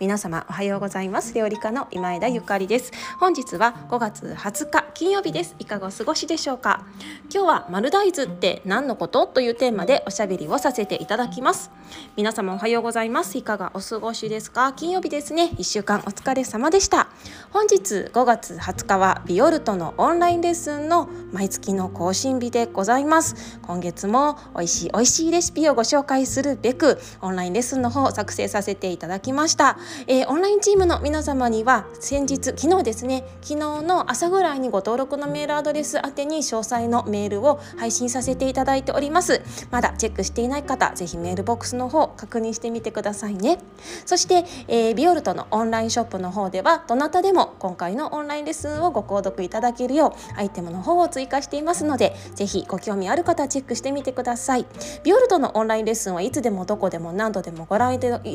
皆様おはようございます。料理家の今枝ゆかりです。本日は5月20日金曜日です。いかがお過ごしでしょうか？今日は丸大豆って何のこと？というテーマでおしゃべりをさせていただきます。皆様おはようございます。いかがお過ごしですか？金曜日ですね。1週間お疲れ様でした。本日5月20日はビオルトのオンラインレッスンの毎月の更新日でございます。今月も美味しい美味しいレシピをご紹介するべくオンラインレッスンの方を作成させていただきました。えー、オンラインチームの皆様には先日昨日ですね昨日の朝ぐらいにご登録のメールアドレス宛てに詳細のメールを配信させていただいております。まだチェックしていない方ぜひメールボックスの方確認してみてくださいね。そして、えー、ビオルトのオンラインショップの方ではどなたでも今回のオンラインレッスンをご購読いただけるようアイテムの方を追加していますのでぜひご興味ある方チェックしてみてください。ビオルトのオンラインレッスンはいつでもどこでも何度でもご覧いただ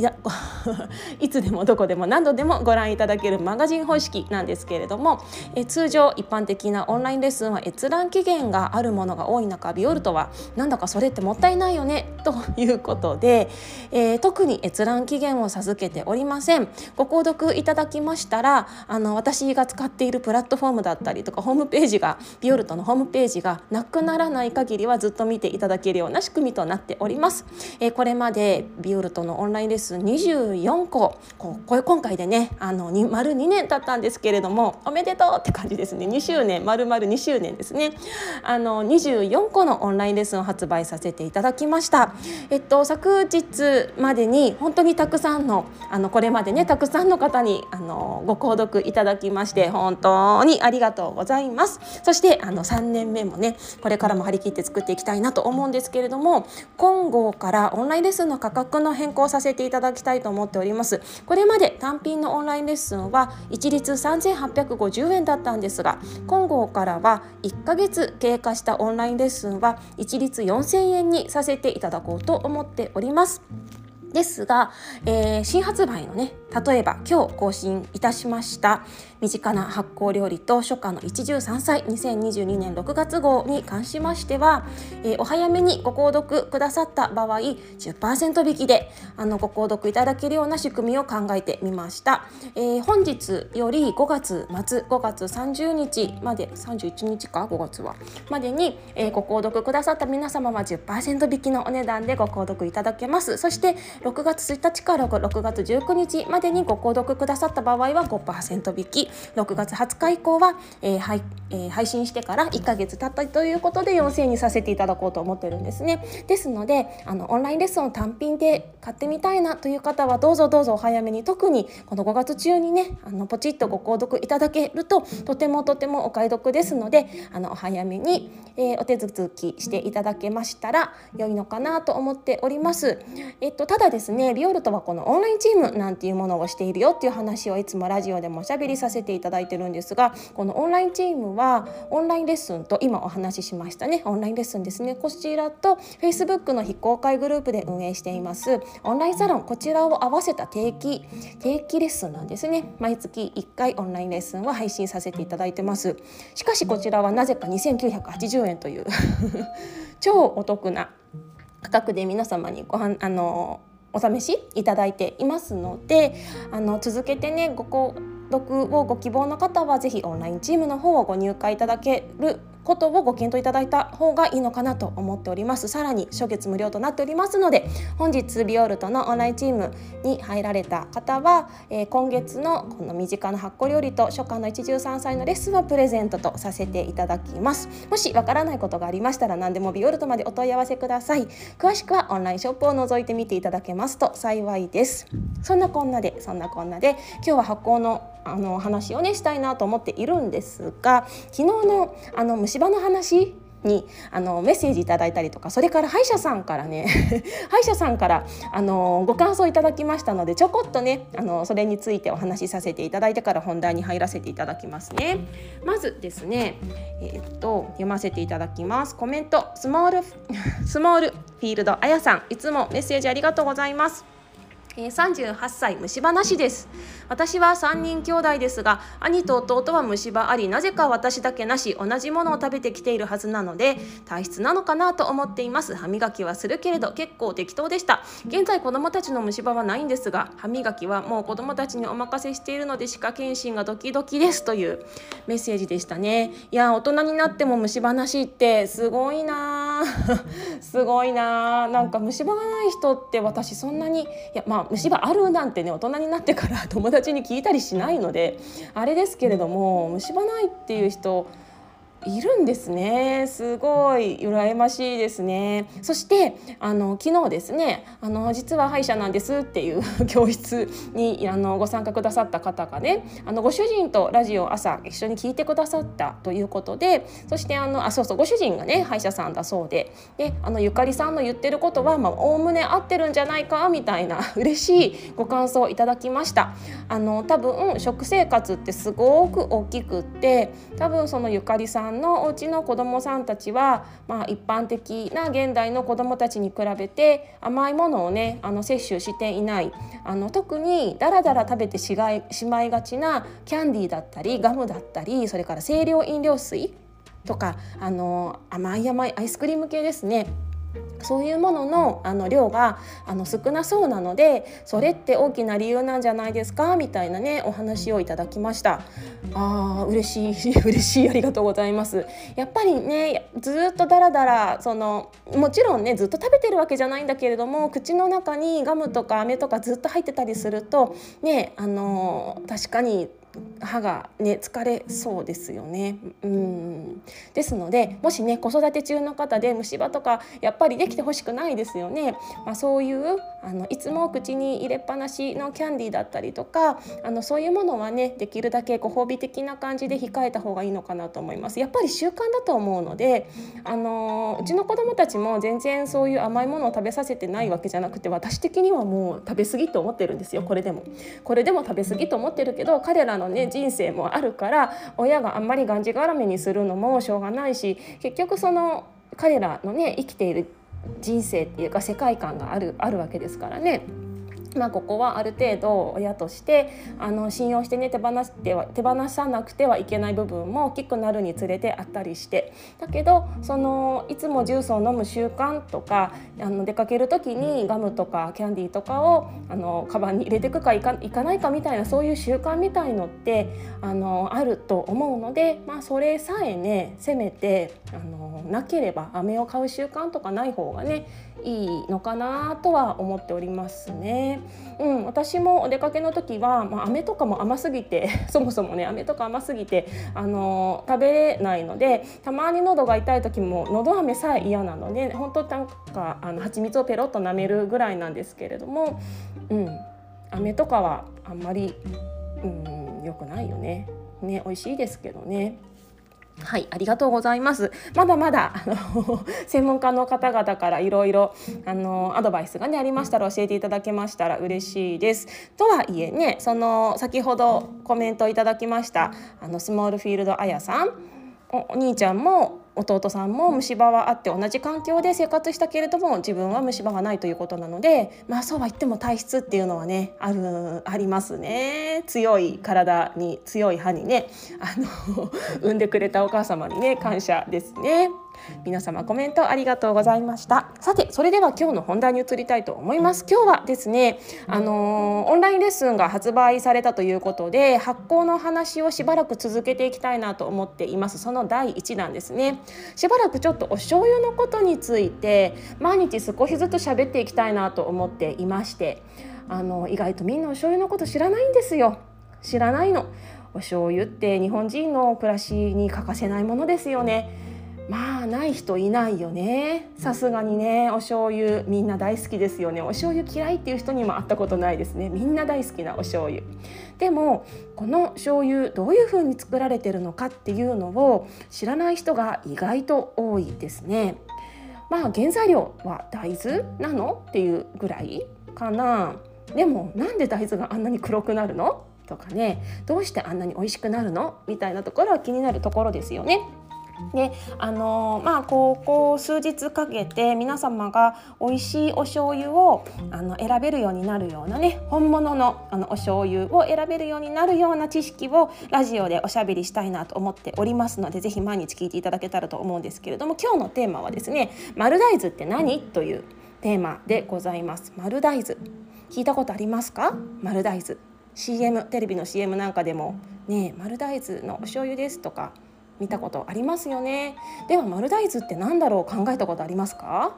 いつでもどこでも何度でもご覧いただけるマガジン方式なんですけれどもえ通常一般的なオンラインレッスンは閲覧期限があるものが多い中ビオルトはなんだかそれってもったいないよねということで、えー、特に閲覧期限を授けておりません。ご購読いただきましたらあの私が使っているプラットフォームだったりとかホームページがビオルトのホームページがなくならない限りはずっと見ていただけるような仕組みとなっております、えー、これまでビオルトのオンラインレッスン24個こう今回でねあの丸2年経ったんですけれどもおめでとうって感じですね。2周年丸々2周年ですね。あの24個のオンラインレッスンを発売させていただきました。えっと昨日までに本当にたくさんのあのこれまでねたくさんの方にあのご購読いただきまして本当にありがとうございます。そしてあの3年目もねこれからも張り切って作っていきたいなと思うんですけれども今後からオンラインレッスンの価格の変更をさせていただきたいと思っております。これまで単品のオンラインレッスンは一律3850円だったんですが今後からは1ヶ月経過したオンラインレッスンは一律4000円にさせていただこうと思っております。ですが、えー、新発売のね例えば今日更新いたしました身近な発酵料理と初夏の一汁三菜2022年6月号に関しましては、えー、お早めにご購読くださった場合10%引きであのご購読いただけるような仕組みを考えてみました、えー、本日より5月末5月30日まで31日か5月はまでに、えー、ご購読くださった皆様は10%引きのお値段でご購読いただけます。そして6月1日から6月19日までにご購読くださった場合は5%引き。6月20日以降は、えーはいえー、配信してから1ヶ月経ったということで4000円にさせていただこうと思ってるんですね。ですのであのオンラインレッスンを単品で買ってみたいなという方はどうぞどうぞお早めに。特にこの5月中にねあのポチッとご購読いただけるととてもとてもお買い得ですのであのお早めに、えー、お手続きしていただけましたら良いのかなと思っております。えっと、ただですねビオルトはこのオンラインチームなんていうものをしているよっていう話をいつもラジオでもおしゃべりさせていただいてるんですがこのオンラインチームはオンラインレッスンと今お話ししましたね。オンラインレッスンですね。こちらと Facebook の非公開グループで運営しています。オンラインサロンこちらを合わせた定期定期レッスンなんですね。毎月1回オンラインレッスンを配信させていただいてます。しかしこちらはなぜか2980円という 超お得な価格で皆様にごはあのお試しいただいていますのであの続けてねご購読をご希望の方は是非オンラインチームの方をご入会いただけることをご検討いただいた方がいいのかなと思っております。さらに初月無料となっておりますので本日ビオルトのオンラインチームに入られた方は、えー、今月のこの身近な発酵料理と初夏の一汁三菜のレッスンをプレゼントとさせていただきます。もしわからないことがありましたら何でもビオルトまでお問い合わせください。詳しくはオンラインショップを覗いてみていただけますと幸いです。そんなこんなでそんなこんなで今日は発酵のあの話をねしたいなと思っているんですが昨日のあの虫歯の話にあのメッセージいただいたりとかそれから歯医者さんからね 歯医者さんからあのご感想いただきましたのでちょこっとねあのそれについてお話しさせていただいてから本題に入らせていただきますね。まずですね、えー、っと読ませていただきますコメントスモール スモールフィールドあやさんいつもメッセージありがとうございます。え38歳虫歯なしです私は3人兄弟ですが兄と弟は虫歯ありなぜか私だけなし同じものを食べてきているはずなので体質なのかなと思っています。歯磨きはするけれど結構適当でした。現在子供たちの虫歯はないんですが歯磨きはもう子供たちにお任せしているので歯科検診がドキドキですというメッセージでしたね。いや大人になっても虫歯なしってすごいな すごいななんか虫歯がない人って私そんなにいやまあ虫歯あるなんてね大人になってから友達に聞いたりしないのであれですけれども虫歯ないっていう人いるんですね。すごい羨ましいですね。そしてあの昨日ですねあの実は歯医者なんですっていう 教室にあのご参加くださった方がねあのご主人とラジオ朝一緒に聞いてくださったということでそしてあのあそうそうご主人がね歯医者さんだそうでであのゆかりさんの言ってることはおおむね合ってるんじゃないかみたいな 嬉しいご感想をいただきました。あの多分食生活ってすごく大きくって多分そのゆかりさんんのお家の子どもさんたちは、まあ、一般的な現代の子どもたちに比べて甘いものをねあの摂取していない。あの特にだらだら食べてしがいしまいがちなキャンディーだったりガムだったりそれから清涼飲料水とかあの甘い甘いアイスクリーム系ですね。そういうもののあの量があの少なそうなのでそれって大きな理由なんじゃないですか？みたいなねお話をいただきました。あー嬉しい 嬉しいありがとうございます。やっぱりねずっとダラダラそのもちろんねずっと食べてるわけじゃないんだけれども口の中にガムとか飴とかずっと入ってたりするとねあの確かに歯がね疲れそうですよね。うんですのでもしね子育て中の方で虫歯とかやっぱりできてほしくないですよね。まあ、そういうあのいつも口に入れっぱなしのキャンディーだったりとかあのそういうものはねできるだけご褒美的な感じで控えた方がいいのかなと思います。やっぱり習慣だと思うのであのうちの子供たちも全然そういう甘いものを食べさせてないわけじゃなくて私的にはもう食べ過ぎと思ってるんですよこれでも。これでも食べ過ぎと思ってるけど彼らのね人生もあるから親があんまりがんじがらめにするのもしょうがないし結局その彼らのね生きている人生っていうか世界観があるあるわけですからね。まあ、ここはある程度親としてあの信用してね手放しては手放さなくてはいけない部分も大きくなるにつれてあったりして。だけどそのいつもジュースを飲む習慣とかあの出かける時にガムとかキャンディーとかをあのカバンに入れてくかいかいかないかみたいなそういう習慣みたいのってあのあると思うので、まあ、それさえねせめてあのなければ飴を買う習慣とかない方がねいいのかなとは思っておりますね。うん、私もお出かけの時は、まあ、飴とかも甘すぎて そもそもね飴とか甘すぎてあの食べれないのでたまに喉が痛い時も喉飴さえ嫌なので本当なんかあの蜂蜜をペロッと舐めるぐらいなんですけれども、うん、飴とかはあんまり、うん、良くないよね。ね美味しいですけどね。はい、ありがとうございます。まだまだあの 専門家の方々からいろいろあのアドバイスがねありましたら教えていただけましたら嬉しいです。とはいえね、その先ほどコメントいただきましたあのスモールフィールドあやさん、お兄ちゃんも弟さんも虫歯はあって同じ環境で生活したけれども自分は虫歯がないということなのでまあそうは言っても体質っていうのはねあるありますね強い体に強い歯にねあの 産んでくれたお母様にね感謝ですね。皆様コメントありがとうございました。さてそれでは今日の本題に移りたいと思います。今日はですねあのー、オンラインレッスンが発売されたということで発行の話をしばらく続けていきたいなと思っています。その第1弾ですね。しばらくちょっとお醤油のことについて毎日少しずつ喋っていきたいなと思っていましてあの意外とみんなお醤油のこと知らないんですよ。知らないの。お醤油って日本人の暮らしに欠かせないものですよねまあない人いないよね。さすがにねお醤油みんな大好きですよね。お醤油嫌いっていう人にも会ったことないですね。みんな大好きなお醤油。でもこの醤油どういう風に作られてるのかっていうのを知らない人が意外と多いですね。まあ原材料は大豆なのっていうぐらいかな。でもなんで大豆があんなに黒くなるの？とかね。どうしてあんなに美味しくなるの？みたいなところは気になるところですよね。であのまあここ数日かけて皆様が美味しいお醤油をあの選べるようになるようなね本物のあのお醤油を選べるようになるような知識をラジオでおしゃべりしたいなと思っておりますのでぜひ毎日聞いていただけたらと思うんですけれども今日のテーマはですね「丸大豆って何?」というテーマでございます。丸大豆聞いたことありますか？丸大豆 CM テレビの CM なんかでもね丸大豆のお醤油ですとか見たことありますよね。では丸大豆って何だろう？考えたことありますか？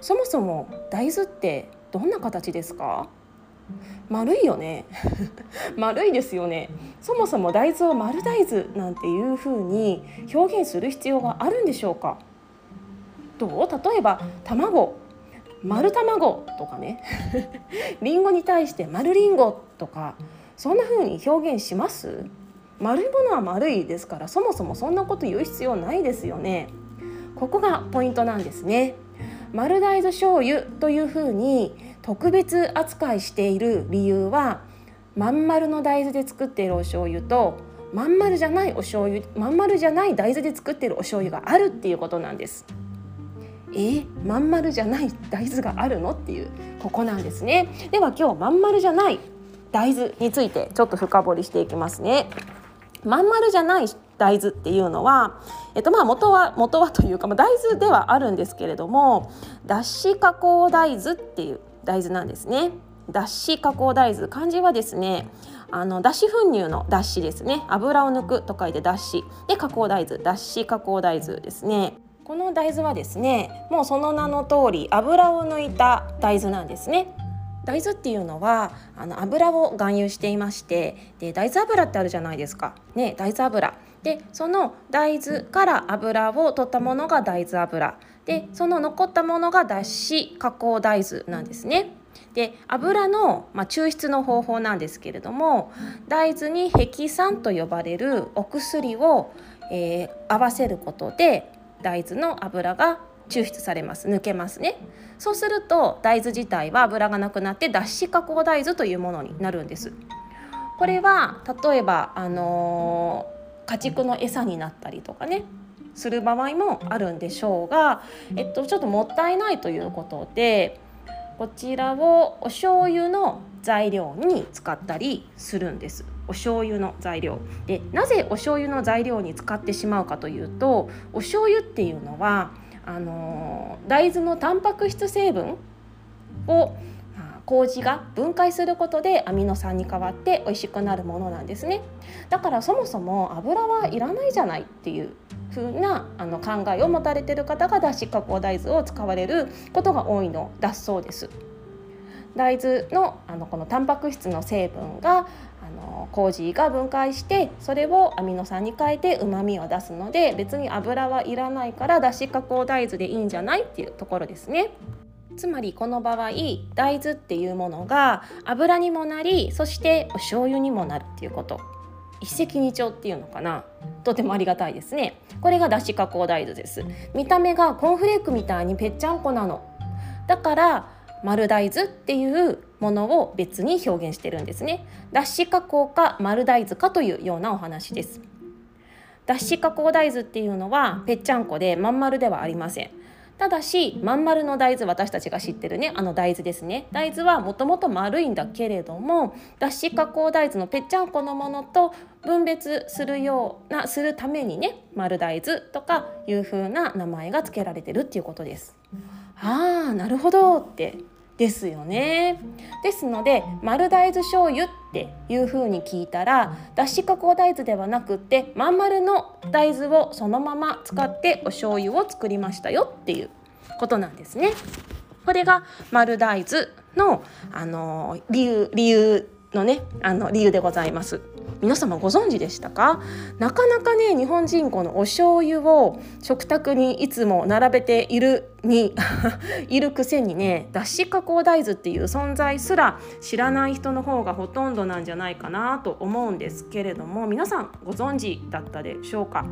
そもそも大豆ってどんな形ですか？丸いよね。丸いですよね。そもそも大豆を丸大豆なんていう風に表現する必要があるんでしょうか？どう？例えば卵。丸卵とかね。リンゴに対して丸リンゴとかそんな風に表現します？丸いものは丸いですからそもそもそんなこと言う必要ないですよね。ここがポイントなんですね。丸大豆醤油というふうに特別扱いしている理由はまん丸の大豆で作っているお醤油とまん丸じゃないお醤油まん丸じゃない大豆で作っているお醤油があるっていうことなんです。えまん丸じゃない大豆があるのっていうここなんですね。では今日まん丸じゃない大豆についてちょっと深掘りしていきますね。まん丸じゃない大豆っていうのは、えっと、まあ元は元はというか、まあ、大豆ではあるんですけれども脱脂加工大豆っていう大豆なんですね。脱脂加工大豆。漢字はですねあの脱脂粉乳の脱脂ですね。油を抜くと書いて脱脂。で加工大豆。脱脂加工大豆ですね。この大豆はですねもうその名の通り油を抜いた大豆なんですね。大豆っていうのはあの油を含有していましてで大豆油ってあるじゃないですか、ね、大豆油。でその大豆から油を取ったものが大豆油。でその残ったものが脱脂加工大豆なんですね。で油の、まあ、抽出の方法なんですけれども大豆にヘキ酸と呼ばれるお薬を、えー、合わせることで大豆の油が抽出されます抜けますね。そうすると大豆自体は油がなくなって脱脂加工大豆というものになるんです。これは例えばあのー、家畜の餌になったりとかねする場合もあるんでしょうが、えっと、ちょっともったいないということでこちらをお醤油の材料に使ったりするんです。お醤油の材料。でなぜお醤油の材料に使ってしまうかというとお醤油っていうのはあの大豆のタンパク質成分を麹が分解することでアミノ酸に変わって美味しくなるものなんですね。だからそもそも油はいらないじゃないっていう風なあの考えを持たれてる方が脱脂加工大豆を使われることが多いのだそうです。大豆のあのこのタンパク質の成分がの麹が分解してそれをアミノ酸に変えてうまみを出すので別に油はいらないからだし加工大豆でいいんじゃないっていうところですね。つまりこの場合大豆っていうものが油にもなりそしてお醤油にもなるっていうこと。一石二鳥っていうのかな。とてもありがたいですね。これがだし加工大豆です。見た目がコーンフレークみたいにぺっちゃんこなの。だから丸大豆っていうものを別に表現してるんですね。脱脂加工か丸大豆かというようなお話です。脱脂加工大豆っていうのはぺっちゃんこでまん丸ではありません。ただしまん丸の大豆私たちが知ってるねあの大豆ですね。大豆はもともと丸いんだけれども脱脂加工大豆のぺっちゃんこのものと分別するようなするためにね丸大豆とかいう風な名前が付けられてるっていうことです。ああなるほどってですよね。ですので丸大豆醤油っていう風に聞いたら脱脂加工大豆ではなくってまん丸の大豆をそのまま使ってお醤油を作りましたよっていうことなんですね。これが丸大豆のあの理由理由のねあの理由でございます。皆様ご存知でしたか？なかなかね日本人このお醤油を食卓にいつも並べているに いるくせにね脱脂加工大豆っていう存在すら知らない人の方がほとんどなんじゃないかなと思うんですけれども皆さんご存知だったでしょうか？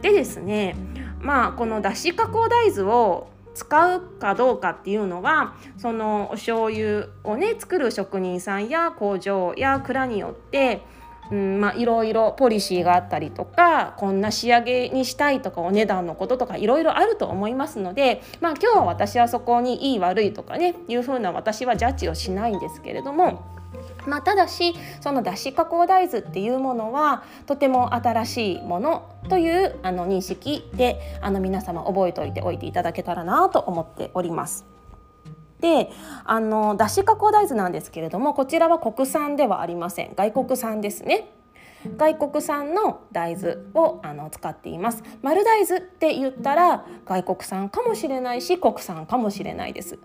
でですねまあこの脱脂加工大豆を使うかどうかっていうのはそのお醤油をね作る職人さんや工場や蔵によってうんまあ、いろいろポリシーがあったりとかこんな仕上げにしたいとかお値段のこととかいろいろあると思いますので、まあ、今日は私はそこにいい悪いとかねいうふうな私はジャッジをしないんですけれども。まあ、ただしその脱脂加工大豆っていうものはとても新しいものというあの認識であの皆様覚えておいておいていただけたらなと思っております。であの脱脂加工大豆なんですけれどもこちらは国産ではありません。外国産ですね。外国産の大豆をあの使っています。丸大豆って言ったら外国産かもしれないし国産かもしれないです。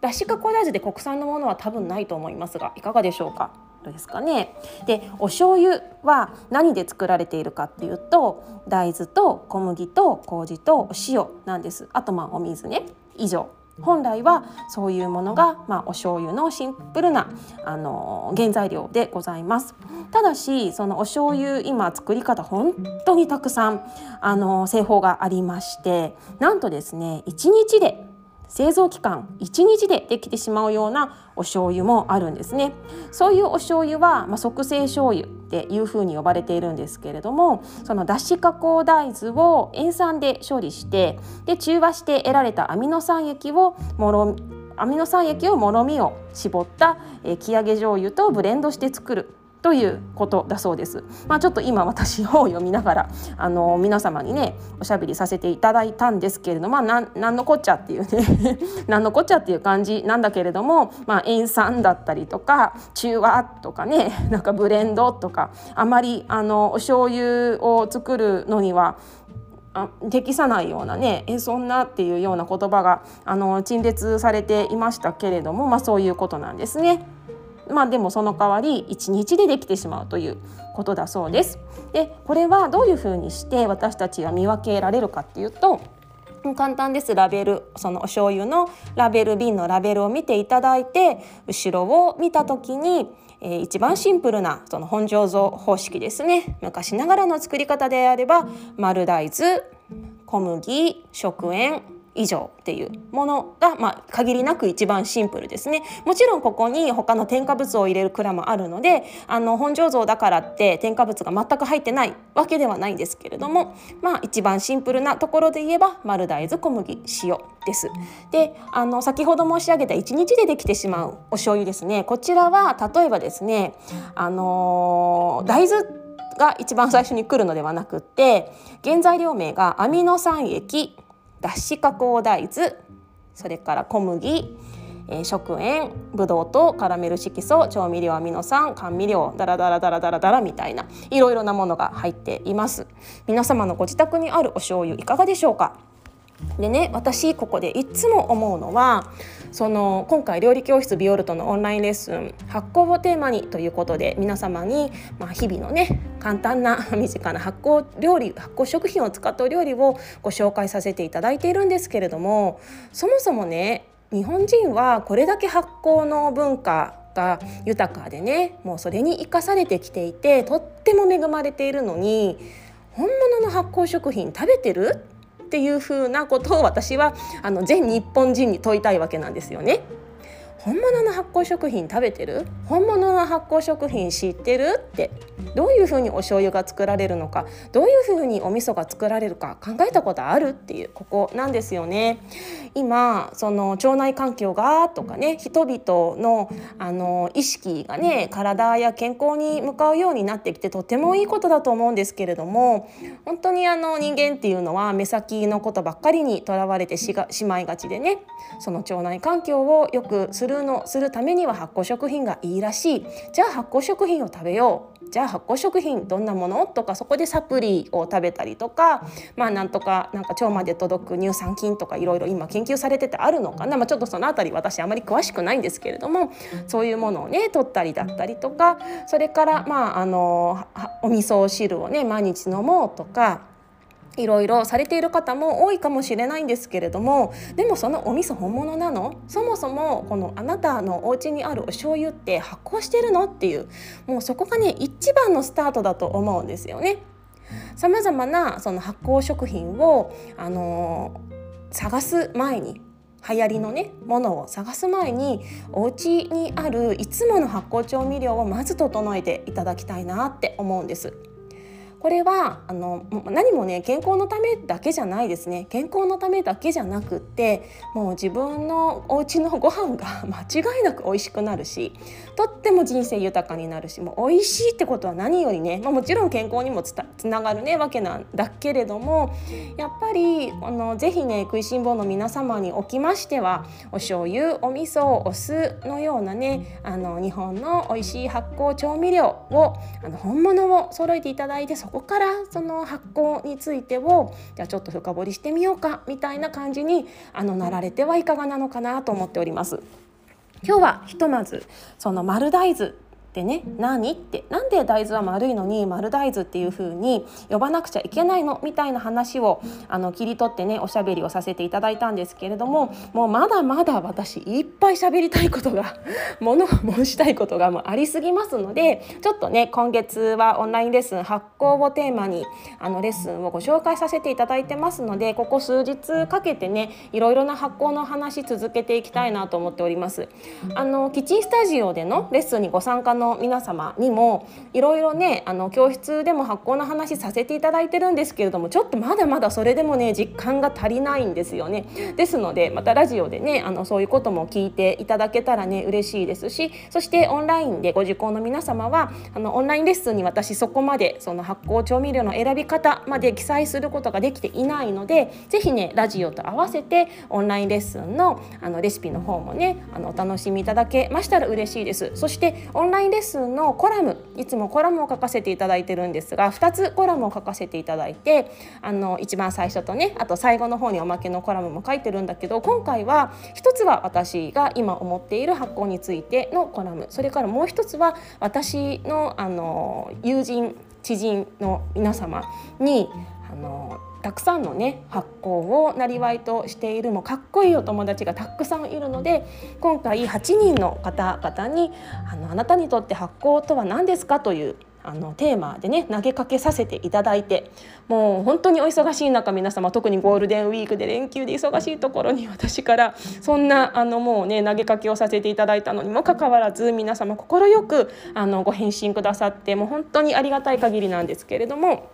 だし加工大豆で国産のものは多分ないと思いますがいかがでしょうか？どうですかね？でお醤油は何で作られているかっていうと大豆と小麦と麹とお塩なんです。あとまあお水ね。以上。本来はそういうものが、まあ、お醤油のシンプルなあの原材料でございます。ただしそのお醤油今作り方本当にたくさんあの製法がありましてなんとですね1日で製造期間1日でできてしまうようなお醤油もあるんですね。そういうお醤油は、まあ、即成醤油っていうふうに呼ばれているんですけれどもその脱脂加工大豆を塩酸で処理してで中和して得られたアミノ酸液をもろアミノ酸液をもろみを絞った、えー、木揚げ醤油とブレンドして作る。ということだそうです。まあ、ちょっと今私本を読みながらあの皆様にねおしゃべりさせていただいたんですけれども、まあ、なんのこっちゃっていうね 何のこっちゃっていう感じなんだけれども、まあ、塩酸だったりとか中和とかねなんかブレンドとかあまりあのお醤油を作るのには適さないようなねえそんなっていうような言葉があの陳列されていましたけれども、まあ、そういうことなんですね。まあでもその代わり1日でできてしまうということだそうです。でこれはどういうふうにして私たちが見分けられるかっていうと簡単ですラベルそのお醤油のラベル瓶のラベルを見ていただいて後ろを見た時に、えー、一番シンプルなその本醸造方式ですね昔ながらの作り方であれば丸大豆小麦食塩以上っていうものが、まあ、限りなく一番シンプルですねもちろんここに他の添加物を入れる蔵もあるのであの本醸造だからって添加物が全く入ってないわけではないんですけれども、まあ、一番シンプルなところで言えば丸大豆小麦塩です。であの先ほど申し上げた1日でできてしまうお醤油ですねこちらは例えばですねあの大豆が一番最初に来るのではなくって原材料名がアミノ酸液脱脂加工大豆それから小麦、えー、食塩ブドウとカラメル色素調味料アミノ酸甘味料ダラダラダラダラダラみたいないろいろなものが入っています。皆様のご自宅にあるお醤油いかがでしょうか？でね私ここでいつも思うのはその今回料理教室ビオルトのオンラインレッスン発酵をテーマにということで皆様に、まあ、日々のね簡単な身近な発酵料理発酵食品を使ったお料理をご紹介させていただいているんですけれどもそもそもね日本人はこれだけ発酵の文化が豊かでねもうそれに生かされてきていてとっても恵まれているのに本物の発酵食品食べてる？っていうふうなことを私はあの全日本人に問いたいわけなんですよね。本物の発酵食品食べてる？本物の発酵食品知ってる？って。どういうふうにお醤油が作られるのか？どういうふうにお味噌が作られるか？考えたことあるっていうここなんですよね。今その腸内環境がとかね人々のあの意識がね体や健康に向かうようになってきてとてもいいことだと思うんですけれども本当にあの人間っていうのは目先のことばっかりにとらわれてしがしまいがちでねその腸内環境を良くするるのするためには発酵食品がいいらしい。じゃあ発酵食品を食べよう。じゃあ発酵食品どんなものとかそこでサプリを食べたりとかまあなんとかなんか腸まで届く乳酸菌とかいろいろ今研究されててあるのかな、まあ、ちょっとその辺り私あまり詳しくないんですけれどもそういうものをね取ったりだったりとかそれからまああのお味噌汁をね毎日飲もうとかいろいろされている方も多いかもしれないんですけれどもでもそのお味噌本物なの？そもそもこのあなたのお家にあるお醤油って発酵してるの？っていうもうそこがね一番のスタートだと思うんですよね。さまざまなその発酵食品を、あのー、探す前に流行りのねものを探す前にお家にあるいつもの発酵調味料をまず整えていただきたいなって思うんです。これはあの何もね健康のためだけじゃないですね。健康のためだけじゃなくってもう自分のお家のご飯が 間違いなく美味しくなるしとっても人生豊かになるしもう美味しいってことは何よりね、まあ、もちろん健康にもつながるねわけなんだけれどもやっぱりあのぜひね食いしん坊の皆様におきましてはお醤油お味噌お酢のようなねあの日本の美味しい発酵調味料をあの本物を揃えていただいてそこからその発酵についてをじゃあちょっと深掘りしてみようかみたいな感じにあのなられてはいかがなのかなと思っております。今日はひとまずその丸大豆ってね何ってなんで大豆は丸いのに丸大豆っていう風に呼ばなくちゃいけないの？みたいな話をあの切り取ってねおしゃべりをさせていただいたんですけれどももうまだまだ私いっぱい喋りたいことが もの申したいことがもうありすぎますのでちょっとね今月はオンラインレッスン発酵をテーマにあのレッスンをご紹介させていただいてますのでここ数日かけてねいろいろな発酵の話続けていきたいなと思っております。あのキッチンスタジオでのレッスンにご参加のの皆様にもいろいろねあの教室でも発酵の話させていただいてるんですけれどもちょっとまだまだそれでもね実感が足りないんですよね。ですのでまたラジオでねあのそういうことも聞いていただけたらね嬉しいですしそしてオンラインでご受講の皆様はあのオンラインレッスンに私そこまでその発酵調味料の選び方まで記載することができていないので是非ねラジオと合わせてオンラインレッスンのあのレシピの方もねあのお楽しみいただけましたら嬉しいです。そしてオンラインレッスンのコラムいつもコラムを書かせていただいてるんですが2つコラムを書かせていただいてあの一番最初とねあと最後の方におまけのコラムも書いてるんだけど今回は1つは私が今思っている発酵についてのコラムそれからもう1つは私のあの友人知人の皆様にあのたくさんのね発酵をなりわいとしているもかっこいいお友達がたくさんいるので今回8人の方々にあのあなたにとって発酵とは何ですかというあのテーマでね投げかけさせていただいてもう本当にお忙しい中皆様特にゴールデンウィークで連休で忙しいところに私からそんなあのもうね投げかけをさせていただいたのにもかかわらず皆様快くあのご返信くださってもう本当にありがたい限りなんですけれども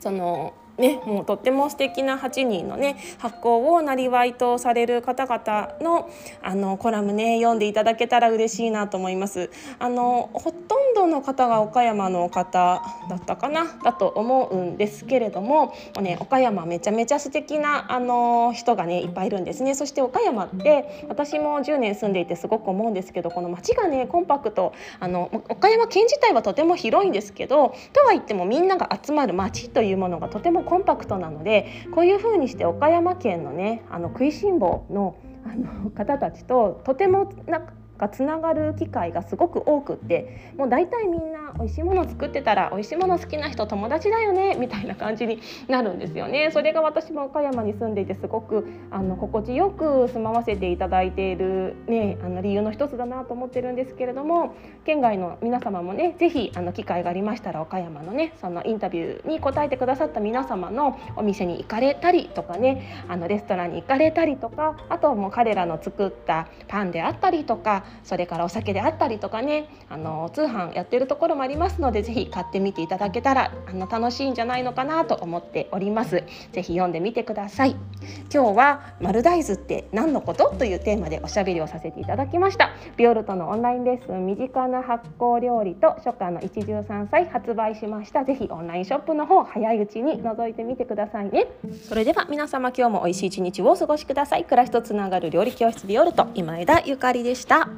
そのね、もうとっても素敵な8人のね発行をなりわいとされる方々のあのコラムね読んでいただけたら嬉しいなと思います。あのほとんどの方が岡山の方だったかなだと思うんですけれども、ね、岡山めちゃめちゃ素敵なあの人がねいっぱいいるんですね。そして岡山って私も10年住んでいてすごく思うんですけどこの街がねコンパクトあの岡山県自体はとても広いんですけどとは言ってもみんなが集まる街というものがとてもコンパクトなのでこういうふうにして岡山県のねあの食いしん坊のあの方たちととてもなんかつながる機会がすごく多くってもう大体みんな美味しいもの作ってたら美味しいもの好きな人友達だよねみたいな感じになるんですよね。それが私も岡山に住んでいてすごくあの心地よく住まわせていただいている、ね、あの理由の一つだなと思ってるんですけれども県外の皆様もね是非あの機会がありましたら岡山のねそのインタビューに答えてくださった皆様のお店に行かれたりとかねあのレストランに行かれたりとかあとはもう彼らの作ったパンであったりとかそれからお酒であったりとかねあの通販やってるところまありますのでぜひ買ってみていただけたらあの楽しいんじゃないのかなと思っております。ぜひ読んでみてください。今日は丸大豆って何のことというテーマでおしゃべりをさせていただきました。ビオルトのオンラインレッスン身近な発酵料理と初夏の一汁三菜発売しました。ぜひオンラインショップの方早いうちに覗いてみてくださいね。それでは皆様今日も美味しい一日をお過ごしください。暮らしとつながる料理教室ビオルト今枝ゆかりでした。